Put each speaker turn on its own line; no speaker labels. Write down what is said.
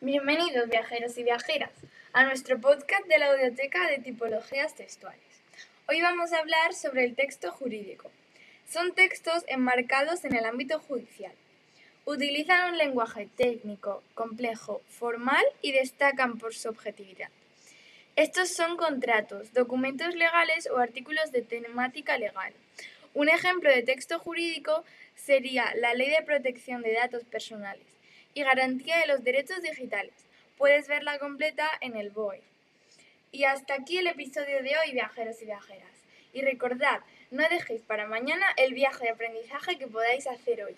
Bienvenidos viajeros y viajeras a nuestro podcast de la Audioteca de Tipologías Textuales. Hoy vamos a hablar sobre el texto jurídico. Son textos enmarcados en el ámbito judicial. Utilizan un lenguaje técnico, complejo, formal y destacan por su objetividad. Estos son contratos, documentos legales o artículos de temática legal. Un ejemplo de texto jurídico sería la Ley de Protección de Datos Personales y Garantía de los Derechos Digitales. Puedes verla completa en el BOE. Y hasta aquí el episodio de hoy, viajeros y viajeras. Y recordad, no dejéis para mañana el viaje de aprendizaje que podáis hacer hoy.